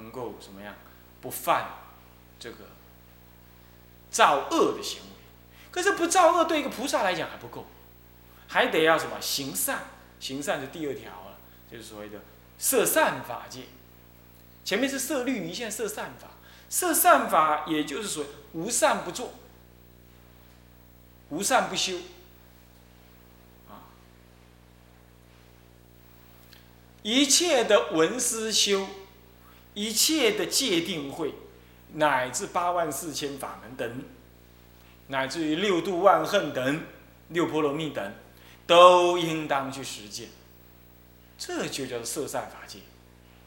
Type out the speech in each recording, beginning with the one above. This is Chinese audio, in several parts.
能够什么样不犯这个造恶的行为。可是不造恶对一个菩萨来讲还不够，还得要什么行善？行善是第二条了，就是所谓的摄善法界。前面是摄律仪，现在摄善法。摄善法也就是说无善不做，无善不修。啊，一切的文思修，一切的界定会，乃至八万四千法门等。乃至于六度万恨等、六波罗蜜等，都应当去实践。这就叫做摄善法界。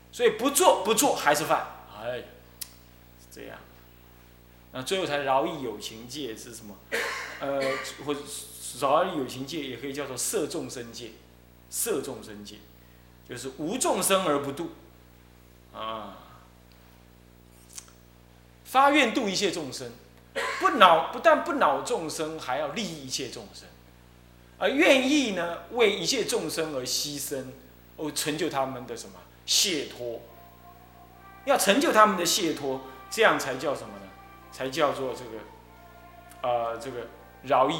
所以不做不做还是犯，哎，是这样。那最后才饶益有情界是什么？呃，或饶益有情界也可以叫做摄众生界，摄众生界就是无众生而不度，啊，发愿度一切众生。不恼，不但不恼众生，还要利益一切众生，而愿意呢为一切众生而牺牲，哦，成就他们的什么解脱？要成就他们的解脱，这样才叫什么呢？才叫做这个，呃，这个饶益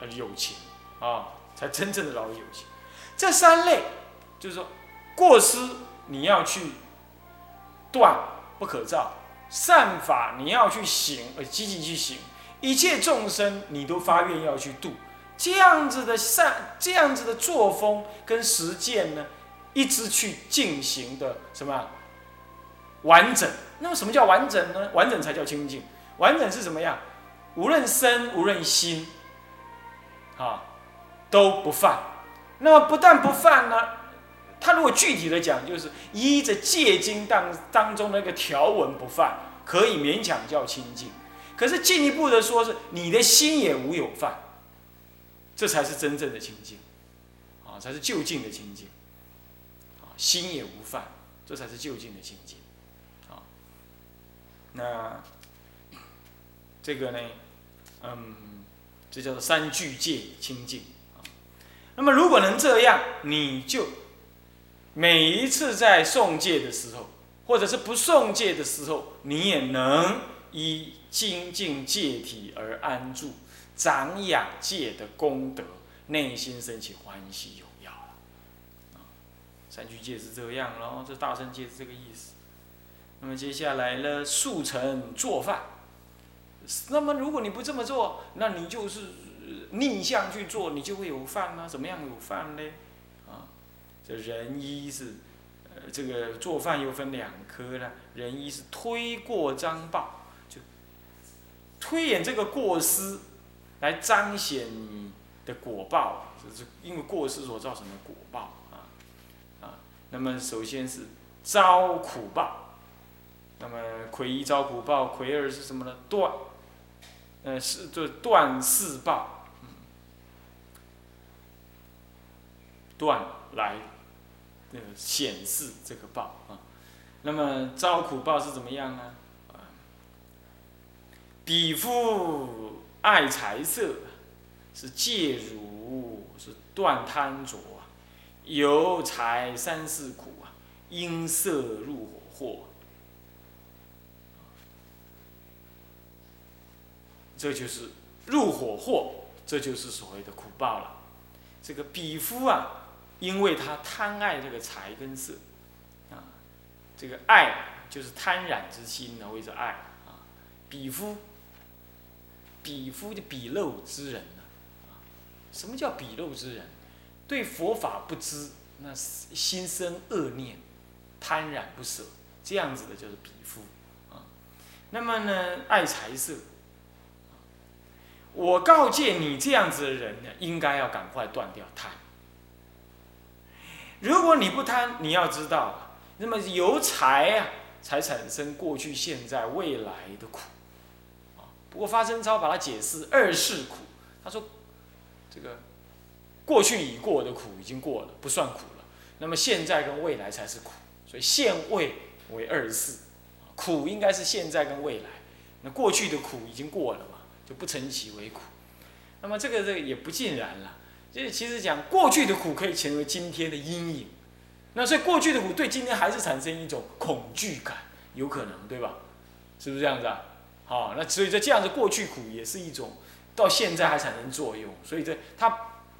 呃有情啊，才真正的饶益有情。这三类就是说，过失你要去断，不可造。善法你要去行，而，积极去行，一切众生你都发愿要去度，这样子的善，这样子的作风跟实践呢，一直去进行的什么完整？那么什么叫完整呢？完整才叫清净。完整是什么样？无论身无论心，啊，都不犯。那么不但不犯呢？他如果具体的讲，就是依着戒经当当中那个条文不犯，可以勉强叫清净。可是进一步的说，是你的心也无有犯，这才是真正的清净，啊，才是就近的清净，啊，心也无犯，这才是就近的清净，啊，那这个呢，嗯，这叫做三聚戒清净，啊，那么如果能这样，你就。每一次在诵戒的时候，或者是不诵戒的时候，你也能以精进戒体而安住，长养戒的功德，内心升起欢喜荣耀了。三句戒是这样咯，这大圣戒是这个意思。那么接下来呢，速成做饭。那么如果你不这么做，那你就是逆向去做，你就会有饭吗？怎么样有饭呢？这人一是，呃，这个做饭又分两科了。人一是推过张报，就推演这个过失，来彰显你的果报，就是因为过失所造成的果报啊啊。那么首先是遭苦报，那么魁一遭苦报，魁二是什么呢？断，呃，是就断四报，嗯断来。呃，显示这个报啊，那么遭苦报是怎么样呢？啊，比夫爱财色，是戒辱，是断贪着啊，有财三世苦啊，因色入火祸，这就是入火祸，这就是所谓的苦报了。这个比夫啊。因为他贪爱这个财跟色，啊，这个爱就是贪染之心呢，谓之爱啊。比夫，比夫就比陋之人呢，啊，什么叫比陋之人？对佛法不知，那心生恶念，贪染不舍，这样子的就是比夫啊。那么呢，爱财色，我告诫你这样子的人呢，应该要赶快断掉贪。如果你不贪，你要知道，那么由财啊，才产生过去、现在、未来的苦，啊。不过发生超把它解释二世苦，他说，这个过去已过的苦已经过了，不算苦了。那么现在跟未来才是苦，所以现未为二世，苦应该是现在跟未来。那过去的苦已经过了嘛，就不成其为苦。那么这个这个也不尽然了。就是其实讲过去的苦可以成为今天的阴影，那所以过去的苦对今天还是产生一种恐惧感，有可能对吧？是不是这样子啊？好，那所以在这样子过去苦也是一种，到现在还产生作用，所以这它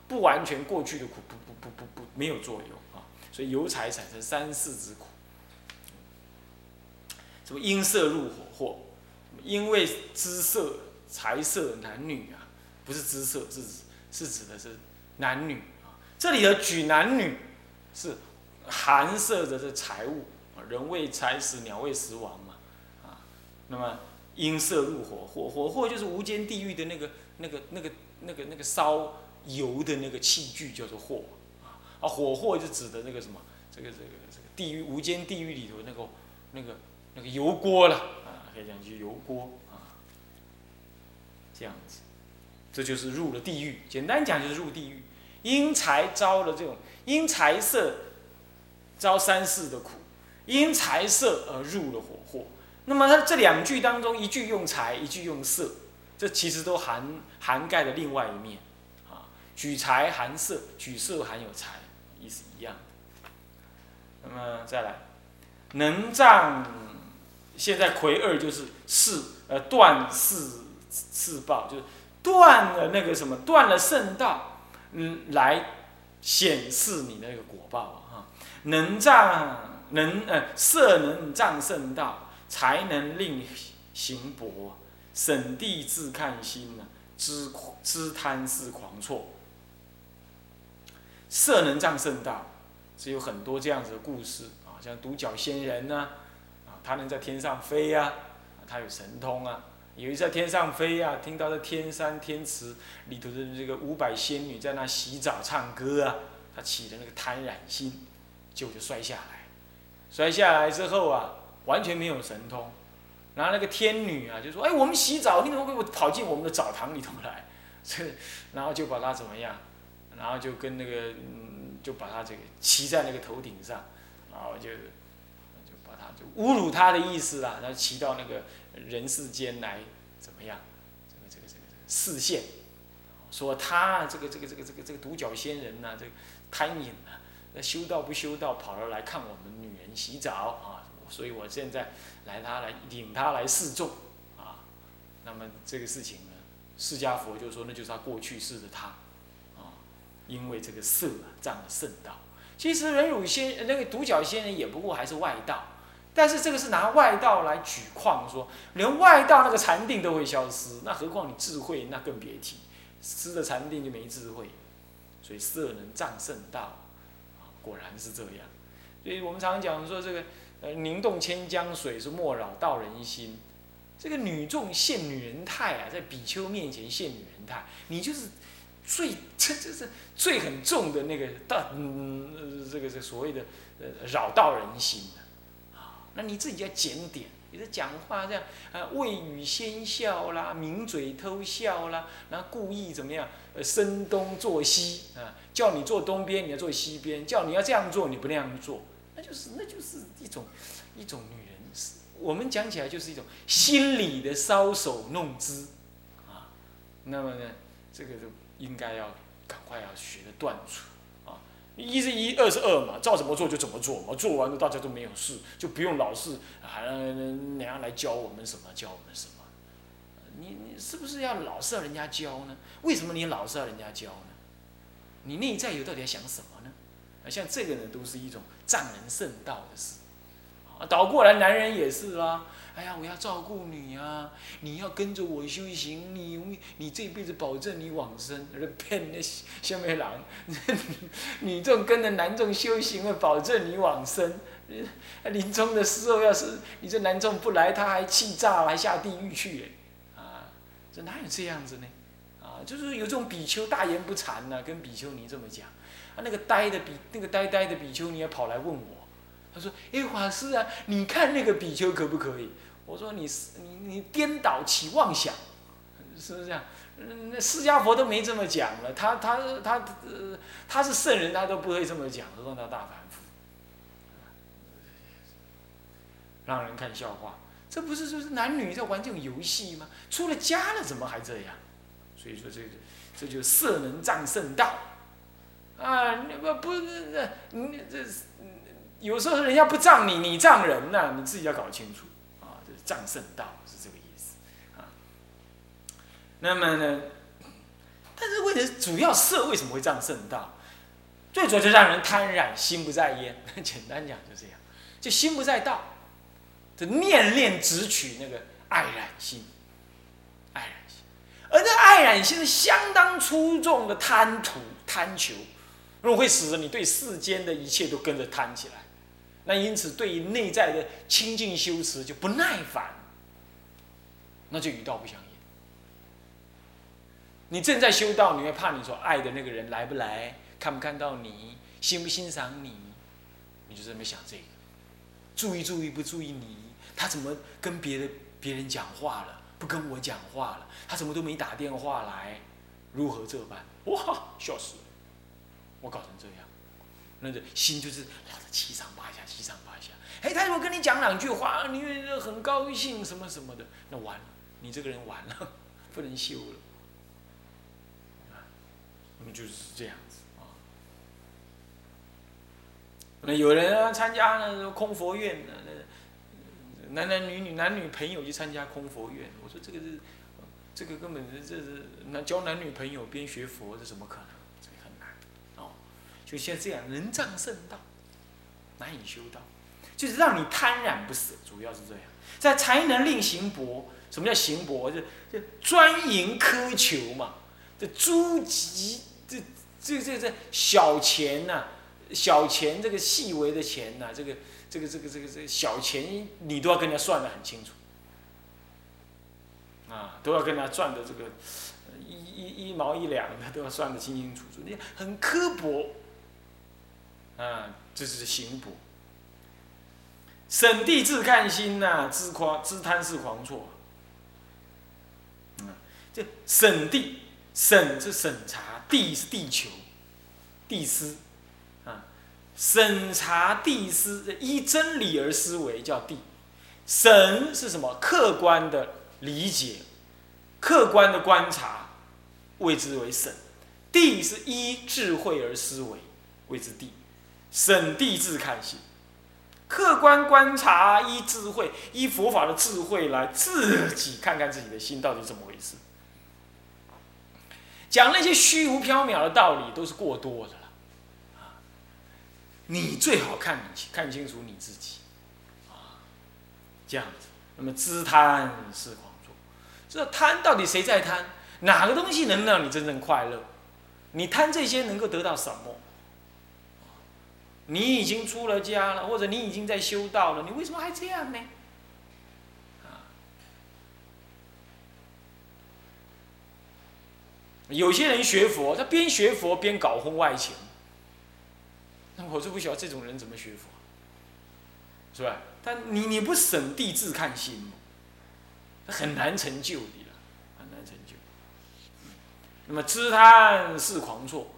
不完全过去的苦不不不不不没有作用啊，所以由财产生三世之苦。什么因色入火祸？因为姿色财色男女啊，不是姿色，是指是指的是男女啊。这里的举男女是含摄着这财物，人为财死，鸟为食亡嘛啊。那么因色入火火火祸就是无间地狱的那个那个那个那个那个烧油的那个器具叫做火啊啊火祸就指的那个什么这个这个这个地狱无间地狱里头那个那个那个油锅了啊，可以讲就油锅啊，这样子，这就是入了地狱。简单讲就是入地狱，因财招了这种因财色招三世的苦，因财色而入了火祸。那么它这两句当中，一句用财，一句用色，这其实都涵涵盖了另外一面啊。举财含色，举色含有财，意思一样。那么再来，能障。现在魁二就是四呃断四四报，就是断了那个什么断了圣道，嗯，来显示你那个果报啊，能障能呃色能障圣道，才能令行薄，审地自看心呢，知知贪是狂错，色能障圣道，是有很多这样子的故事啊，像独角仙人呢。他能在天上飞呀，他有神通啊。有一次在天上飞呀，听到在天山天池里头的这个五百仙女在那洗澡唱歌啊，他起的那个贪染心，就就摔下来。摔下来之后啊，完全没有神通。然后那个天女啊就说：“哎，我们洗澡，你怎么给我跑进我们的澡堂里头来？”这，然后就把他怎么样？然后就跟那个嗯，就把他这个骑在那个头顶上，然后就就把他就。侮辱他的意思啦，然后骑到那个人世间来，怎么样？这个这个这个视线，说他这个这个这个这个这个独角仙人呐，这个贪淫啊，那修道不修道，跑了来看我们女人洗澡啊，所以我现在来他来领他来示众啊。那么这个事情呢，释迦佛就说那就是他过去世的他啊，因为这个色啊占了圣道。其实人乳仙那个独角仙人也不过还是外道。但是这个是拿外道来举况，说连外道那个禅定都会消失，那何况你智慧，那更别提，失了禅定就没智慧，所以色能战胜道，果然是这样。所以我们常常讲说这个，呃，凝动千江水是莫扰道人心，这个女众现女人态啊，在比丘面前现女人态，你就是最这这这最很重的那个道，嗯，这个这所谓的呃扰道人心。那你自己要检点，你的讲话这样啊，未语先笑啦，抿嘴偷笑啦，然后故意怎么样？呃，声东作西啊，叫你坐东边，你要坐西边；叫你要这样做，你不那样做，那就是那就是一种一种女人，我们讲起来就是一种心理的搔首弄姿啊。那么呢，这个就应该要赶快要学的断除。一是一，二是二嘛，照怎么做就怎么做嘛，做完了大家都没有事，就不用老是还那样来教我们什么，教我们什么。你你是不是要老是要人家教呢？为什么你老是要人家教呢？你内在有到底要想什么呢？啊，像这个呢，都是一种藏人圣道的事。啊，倒过来男人也是啦。哎呀，我要照顾你啊！你要跟着我修行，你你这辈子保证你往生。骗那下面人，你这种跟着男众修行会保证你往生。临终的时候，要是你这男众不来，他还气炸了，还下地狱去。啊，这哪有这样子呢？啊，就是有这种比丘大言不惭呐，跟比丘尼这么讲。啊，那个呆的比那个呆呆的比丘尼也跑来问我。他说：“哎，法师啊，你看那个比丘可不可以？”我说：“你你你颠倒起妄想，是不是这样？那释迦佛都没这么讲了，他他他呃他是圣人，他都不会这么讲，何况他大凡夫，让人看笑话。这不是就是男女在玩这种游戏吗？出了家了怎么还这样？所以说这这就色能战圣道啊！不不是你这是。”有时候人家不仗你，你仗人呐，你自己要搞清楚啊，这是仗圣道是这个意思啊。那么呢，但是为了主要色为什么会仗圣道？最主要就让人贪染，心不在焉。简单讲就这样，就心不在道，就念念只取那个爱染心，爱染心，而这爱染心是相当出众的贪图、贪求，如果会使得你对世间的一切都跟着贪起来，那因此对于内在的清净修持就不耐烦，那就与道不相应。你正在修道，你会怕你所爱的那个人来不来？看不看到你，欣不欣赏你，你就这么想这个，注意注意不注意你，他怎么跟别的别人讲话了，不跟我讲话了，他怎么都没打电话来，如何这般？哇，笑死了，我搞成这样，那个心就是老是七上八下，七上八下。哎，他如果跟你讲两句话，你很高兴什么什么的，那完了，你这个人完了，不能修了，那么就是这样子啊。那有人啊参加那空佛院的那男男女女男女朋友去参加空佛院，我说这个是，这个根本是这是那交男女朋友边学佛，这怎么可能？就像这样，人障圣道，难以修道，就是让你贪染不死，主要是这样。在才能令行薄，什么叫行薄？就就专营苛求嘛。这诸级，这这这这小钱呐。小钱这个细微的钱呐，这个这个这个这个这个小钱你都要跟人家算得很清楚，啊，都要跟他赚的这个一一一毛一两的都要算得清清楚楚，你很刻薄，啊，这是行补。审地自看心呐，知狂知贪是狂错，嗯，这审地审是审查，地是地球，地思啊。审查地思，依真理而思维叫地；审是什么？客观的理解，客观的观察，谓之为审。地是依智慧而思维，谓之地。审地自看心，客观观察，依智慧，依佛法的智慧来自己看看自己的心到底怎么回事。讲那些虚无缥缈的道理，都是过多的了。你最好看看清楚你自己，啊，这样子。那么知贪是狂作，这贪到底谁在贪？哪个东西能让你真正快乐？你贪这些能够得到什么？你已经出了家了，或者你已经在修道了，你为什么还这样呢？啊，有些人学佛，他边学佛边搞婚外情。那我就不晓得这种人怎么学佛，是吧？但你你不审地自看心吗？很难成就的了，很难成就。那么知贪是狂错，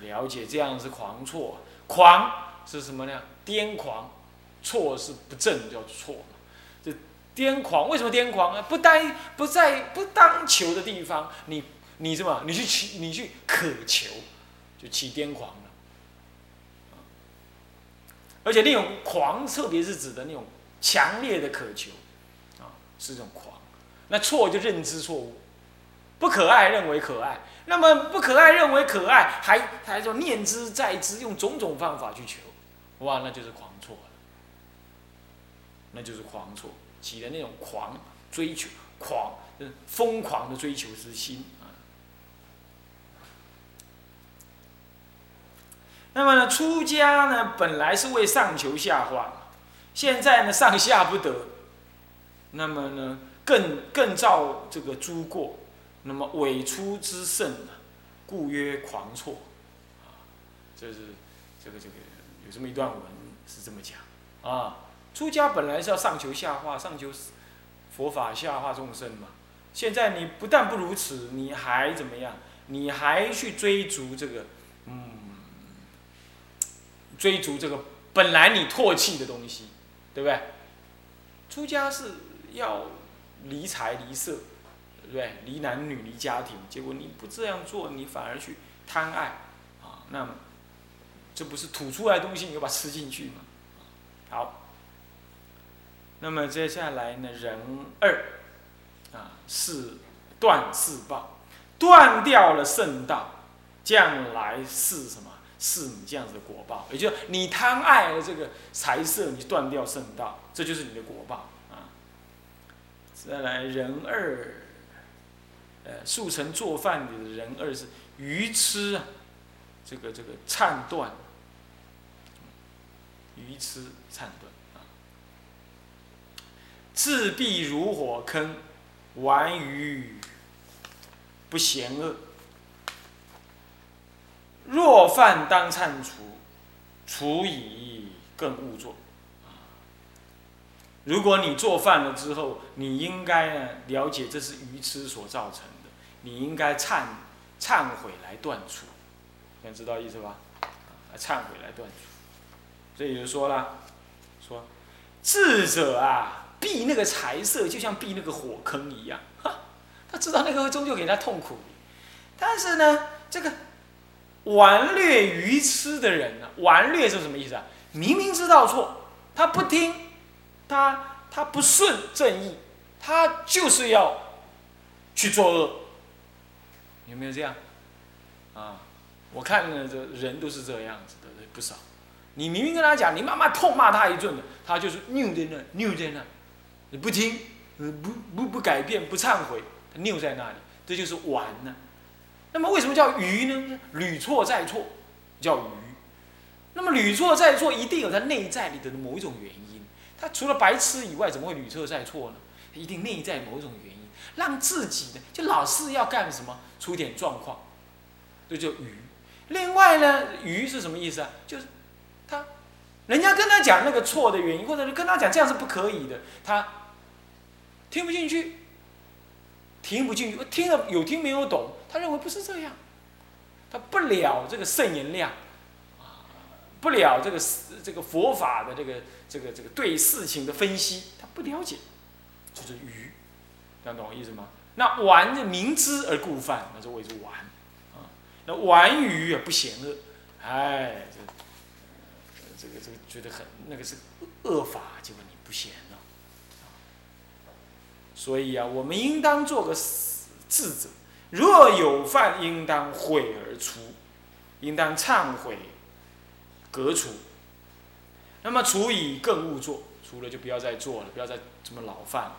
了解这样是狂错，狂是什么呢？癫狂，错是不正，叫错嘛。这癫狂为什么癫狂呢？不当不在不当求的地方，你你什么？你去起你去渴求，就起癫狂了。而且那种狂，特别是指的那种强烈的渴求，啊，是这种狂。那错就认知错误，不可爱认为可爱，那么不可爱认为可爱，还还说念之在之，用种种方法去求，哇，那就是狂错了。那就是狂错，起了那种狂追求，狂，疯狂的追求之心啊。那么呢，出家呢，本来是为上求下化，现在呢，上下不得，那么呢，更更造这个诸过，那么伪出之圣啊，故曰狂错，啊，这是这个这个有这么一段文是这么讲啊，出家本来是要上求下化，上求佛法下化众生嘛，现在你不但不如此，你还怎么样？你还去追逐这个，嗯。追逐这个本来你唾弃的东西，对不对？出家是要离财离色，对？离男女离家庭，结果你不这样做，你反而去贪爱，啊，那么这不是吐出来的东西，你又把它吃进去吗？那么接下来呢，人二啊是断四报，断掉了圣道，将来是什么？是你这样子的果报，也就是你贪爱了这个财色，你断掉圣道，这就是你的果报啊。再来人二，呃，速成做饭的人二是愚痴啊，这个这个颤断，愚痴颤断啊。自闭如火坑，玩于不嫌恶。若犯当忏除，除以更勿做。如果你做饭了之后，你应该呢了解这是愚痴所造成的，你应该忏忏悔来断除，能知道意思吧？来忏悔来断除。所以就说了，说智者啊，避那个财色，就像避那个火坑一样，哈他知道那个会终究给他痛苦，但是呢，这个。顽劣愚痴的人呢？顽劣是什么意思啊？明明知道错，他不听，他他不顺正义，他就是要去作恶。有没有这样？啊，我看呢，这人都是这样子的，不少。你明明跟他讲，你妈妈痛骂他一顿的，他就是拗在那，拗在那，你不听，不不不改变，不忏悔，他拗在那里，这就是顽呢。那么为什么叫愚呢？屡错再错，叫愚。那么屡错再错，一定有它内在里的某一种原因。他除了白痴以外，怎么会屡错再错呢？一定内在某种原因，让自己的就老是要干什么，出点状况，这就愚。另外呢，愚是什么意思啊？就是他，人家跟他讲那个错的原因，或者是跟他讲这样是不可以的，他听不进去。听不进去，听了有听没有懂，他认为不是这样，他不了这个圣言量，不了这个这个佛法的这个这个这个对事情的分析，他不了解，就是愚，这样懂我意思吗？那玩的明知而故犯，那就谓之玩，啊，那玩愚也不嫌恶，哎，这这个这个觉得很那个是恶法，结果你不嫌了。所以啊，我们应当做个智者。若有犯，应当悔而出，应当忏悔，革除。那么除以更勿做，除了就不要再做了，不要再这么老犯。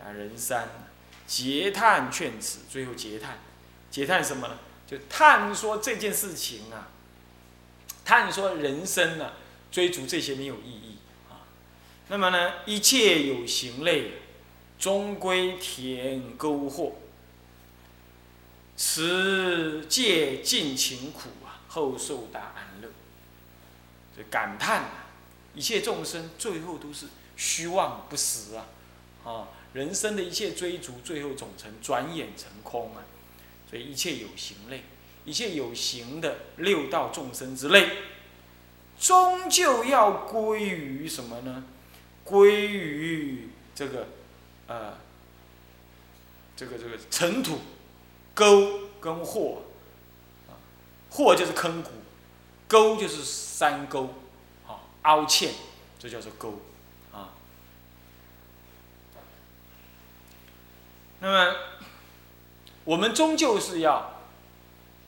啊，人三结叹劝辞，最后结叹，结叹什么呢？就叹说这件事情啊，叹说人生呢，追逐这些没有意义啊。那么呢，一切有形类。终归田沟壑，此界尽情苦，后受大安乐。这感叹啊，一切众生最后都是虚妄不实啊，啊，人生的一切追逐，最后总成转眼成空啊。所以一切有形类，一切有形的六道众生之类，终究要归于什么呢？归于这个。呃，这个这个尘土沟跟壑啊，壑就是坑谷，沟就是山沟，啊，凹陷，这叫做沟啊。那么，我们终究是要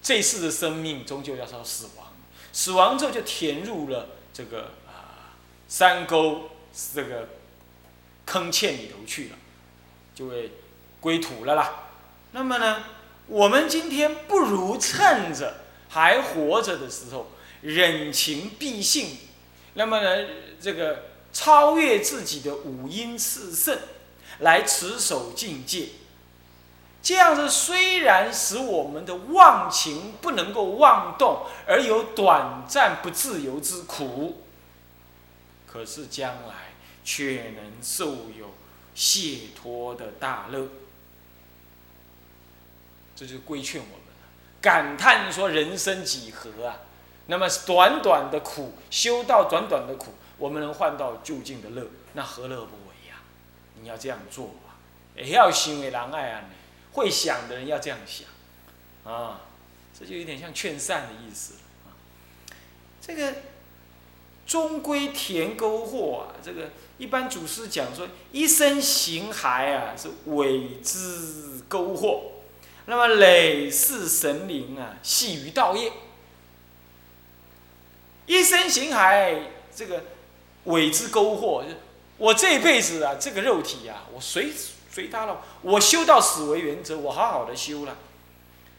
这世的生命终究要到死亡，死亡之后就填入了这个啊山沟这个坑堑里头去了。就会归土了啦。那么呢，我们今天不如趁着还活着的时候，忍情必性。那么呢，这个超越自己的五阴炽盛，来持守境界。这样子虽然使我们的忘情不能够妄动，而有短暂不自由之苦，可是将来却能受有。解脱的大乐，这就规劝我们感叹说人生几何啊？那么短短的苦，修到短短的苦，我们能换到就近的乐，那何乐不为呀？你要这样做啊！也要行为难爱啊！会想的人要这样想啊！这就有点像劝善的意思啊。这个终归田沟壑啊，这个一般祖师讲说，一生形骸啊是尾之沟壑，那么累世神灵啊系于道业。一生形骸这个尾之沟壑，我这一辈子啊，这个肉体啊，我随随他了，我修到死为原则，我好好的修了，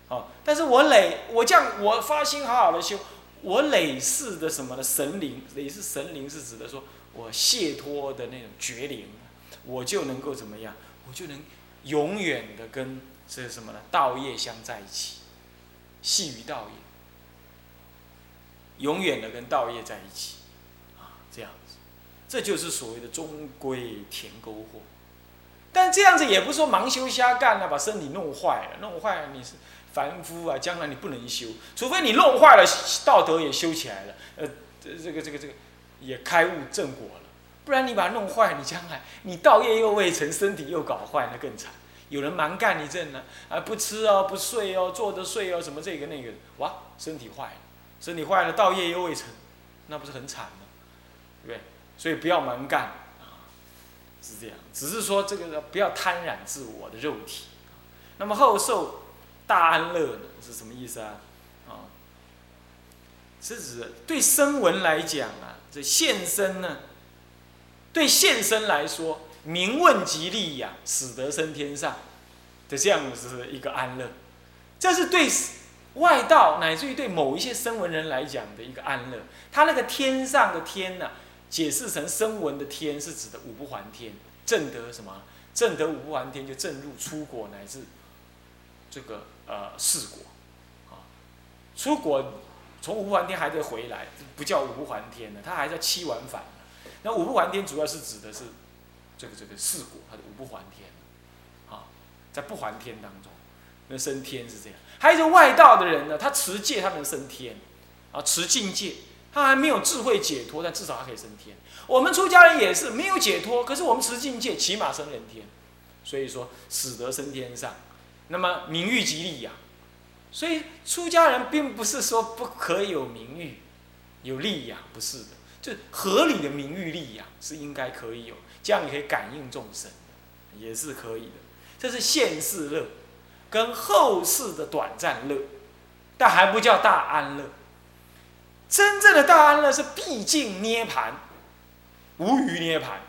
好，但是我累，我这样我发心好好的修。我累世的什么呢神灵，累世神灵是指的说，我解脱的那种绝灵，我就能够怎么样？我就能永远的跟这是什么呢？道业相在一起，系于道业，永远的跟道业在一起，啊，这样子，这就是所谓的终归田沟壑。但这样子也不是说盲修瞎干了，把身体弄坏了，弄坏了你是。凡夫啊，将来你不能修，除非你弄坏了道德也修起来了，呃，这这个这个这个也开悟正果了，不然你把它弄坏，你将来你道业又未成，身体又搞坏，那更惨。有人蛮干一阵呢，啊，不吃哦，不睡哦，坐着睡哦，什么这个那个，哇，身体坏了，身体坏了，道业又未成，那不是很惨吗？对不对？所以不要蛮干啊，是这样。只是说这个不要贪染自我的肉体，那么后受。大安乐呢是什么意思啊？啊，是指对声闻来讲啊，这现身呢，对现身来说，名问吉利呀，使得升天上的这样子一个安乐，这是对外道乃至于对某一些声闻人来讲的一个安乐。他那个天上的天呢，解释成声闻的天，是指的五不还天，正得什么？正得五不还天，就正入出国乃至这个。呃，四果，啊，出国从五不还天还得回来，不叫五不还天呢，它还叫七往返那五不还天主要是指的是这个这个四果，它的五不还天，啊，在不还天当中，那升天是这样。还有一个外道的人呢，他持戒他能升天，啊，持境界，他还没有智慧解脱，但至少他可以升天。我们出家人也是没有解脱，可是我们持境界，起码升人天，所以说使得升天上。那么名誉即利养，所以出家人并不是说不可以有名誉、有利养，不是的，就合理的名誉利养是应该可以有，这样也可以感应众生，也是可以的。这是现世乐，跟后世的。短暂乐，但还不叫大安乐。真正的大安乐是毕竟涅盘，无余涅盘，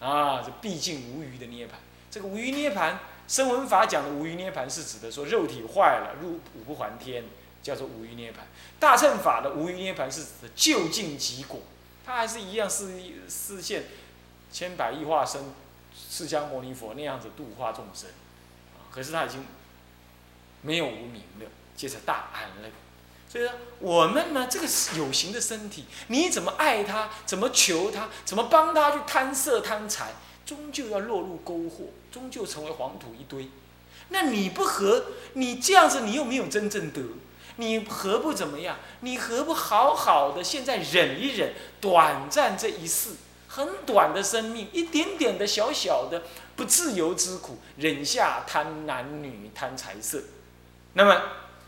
啊，这毕竟无余的。涅盘，这个无余涅盘。声闻法讲的。无余涅盘是指的。说肉体坏了入五不还天，叫做无余涅盘。大乘法的无余涅盘是指的就近即果，它还是一样是视现千百亿化身释迦牟尼佛那样子度化众生，可是他已经没有无名了，接着大安了。所以说我们呢，这个有形的身体，你怎么爱他，怎么求他，怎么帮他去贪色贪财？终究要落入沟壑，终究成为黄土一堆。那你不和？你这样子，你又没有真正得，你何不怎么样？你何不好好的现在忍一忍，短暂这一世，很短的生命，一点点的小小的不自由之苦，忍下贪男女、贪财色。那么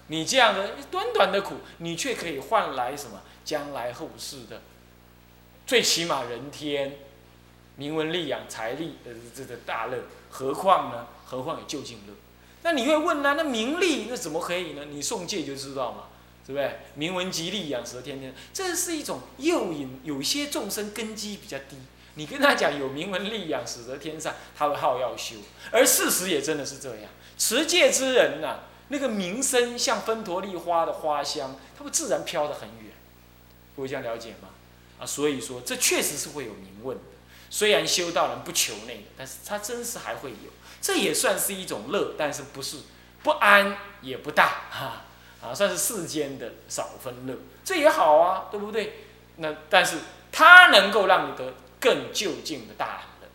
你这样的短短的苦，你却可以换来什么？将来后世的，最起码人天。名闻利养财力的这个大乐，何况呢？何况有就近乐？那你会问呢？那名利那怎么可以呢？你诵戒就知道嘛，对不对？名闻吉利养蛇天天，这是一种诱引。有些众生根基比较低，你跟他讲有名闻利养使得天上，他会好要修。而事实也真的是这样，持戒之人呐，那个名声像芬陀利花的花香，它会自然飘得很远。各位这样了解吗？啊，所以说这确实是会有名问的。虽然修道人不求那个，但是他真是还会有，这也算是一种乐，但是不是不安也不大哈啊，算是世间的少分乐，这也好啊，对不对？那但是他能够让你得更就近的大安乐，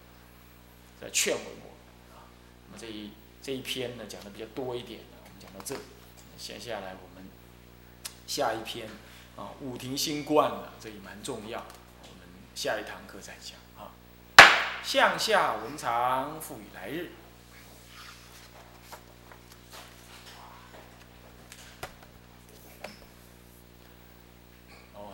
在劝我们啊。那么这一这一篇呢讲的比较多一点我们讲到这里，接下来我们下一篇啊五庭新冠了，这也蛮重要，我们下一堂课再讲啊。向下文长赋予来日。哦，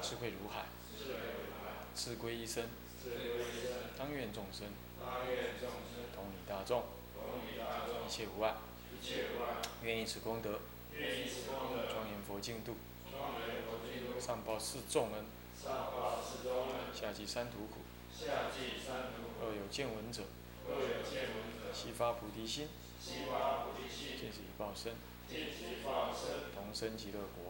智慧如海；智归一生，当愿众生同理大众，一切无碍。愿以此功德，庄严佛净土，上报四重恩，下济三途苦。若有见闻者，悉发菩提心，尽此一报身，同生极乐国。